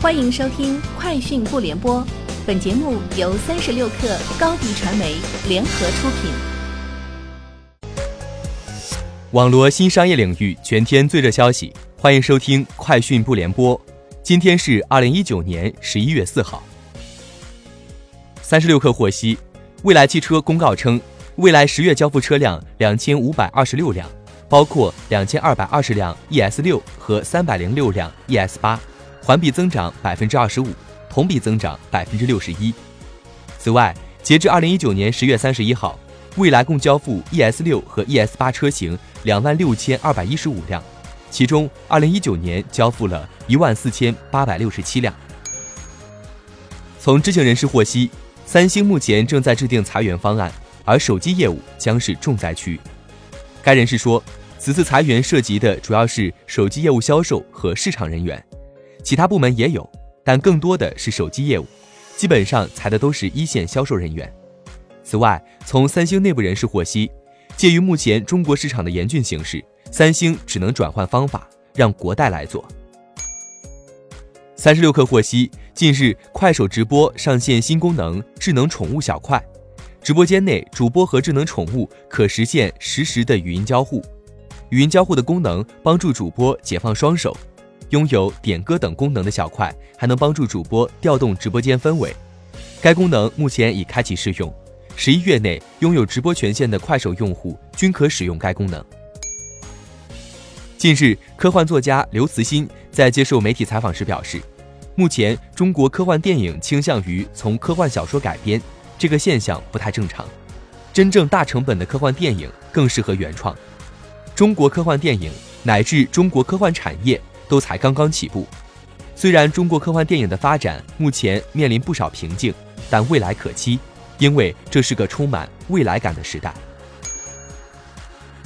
欢迎收听《快讯不联播》，本节目由三十六克高低传媒联合出品。网罗新商业领域全天最热消息，欢迎收听《快讯不联播》。今天是二零一九年十一月四号。三十六克获悉，蔚来汽车公告称，未来十月交付车辆两千五百二十六辆，包括两千二百二十辆 ES 六和三百零六辆 ES 八。环比增长百分之二十五，同比增长百分之六十一。此外，截至二零一九年十月三十一号，蔚来共交付 ES 六和 ES 八车型两万六千二百一十五辆，其中二零一九年交付了一万四千八百六十七辆。从知情人士获悉，三星目前正在制定裁员方案，而手机业务将是重灾区。该人士说，此次裁员涉及的主要是手机业务销售和市场人员。其他部门也有，但更多的是手机业务，基本上裁的都是一线销售人员。此外，从三星内部人士获悉，鉴于目前中国市场的严峻形势，三星只能转换方法，让国代来做。三十六氪获悉，近日快手直播上线新功能“智能宠物小块”，直播间内主播和智能宠物可实现实时的语音交互，语音交互的功能帮助主播解放双手。拥有点歌等功能的小块，还能帮助主播调动直播间氛围。该功能目前已开启试用，十一月内拥有直播权限的快手用户均可使用该功能。近日，科幻作家刘慈欣在接受媒体采访时表示，目前中国科幻电影倾向于从科幻小说改编，这个现象不太正常。真正大成本的科幻电影更适合原创。中国科幻电影乃至中国科幻产业。都才刚刚起步，虽然中国科幻电影的发展目前面临不少瓶颈，但未来可期，因为这是个充满未来感的时代。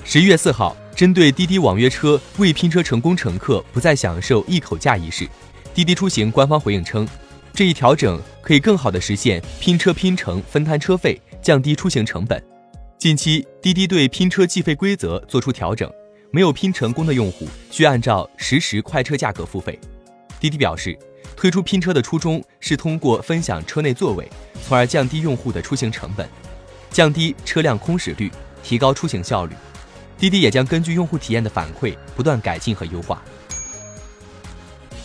十一月四号，针对滴滴网约车未拼车成功乘客不再享受一口价一事，滴滴出行官方回应称，这一调整可以更好的实现拼车拼乘分摊车费，降低出行成本。近期，滴滴对拼车计费规则作出调整。没有拼成功的用户需按照实时快车价格付费。滴滴表示，推出拼车的初衷是通过分享车内座位，从而降低用户的出行成本，降低车辆空驶率，提高出行效率。滴滴也将根据用户体验的反馈，不断改进和优化。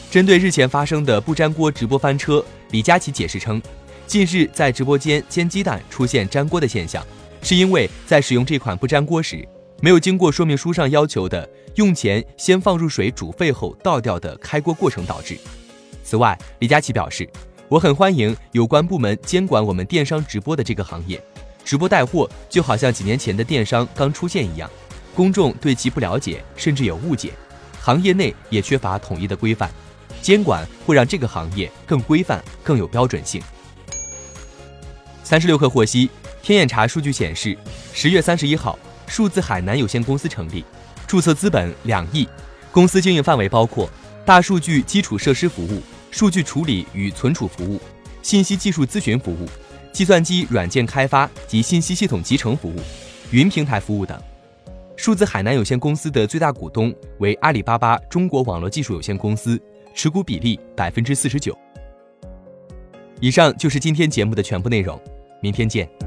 针对日前发生的不粘锅直播翻车，李佳琦解释称，近日在直播间煎鸡蛋出现粘锅的现象，是因为在使用这款不粘锅时。没有经过说明书上要求的用前先放入水煮沸后倒掉的开锅过程导致。此外，李佳琦表示，我很欢迎有关部门监管我们电商直播的这个行业。直播带货就好像几年前的电商刚出现一样，公众对其不了解，甚至有误解，行业内也缺乏统一的规范，监管会让这个行业更规范、更有标准性。三十六氪获悉，天眼查数据显示，十月三十一号。数字海南有限公司成立，注册资本两亿，公司经营范围包括大数据基础设施服务、数据处理与存储服务、信息技术咨询服务、计算机软件开发及信息系统集成服务、云平台服务等。数字海南有限公司的最大股东为阿里巴巴中国网络技术有限公司，持股比例百分之四十九。以上就是今天节目的全部内容，明天见。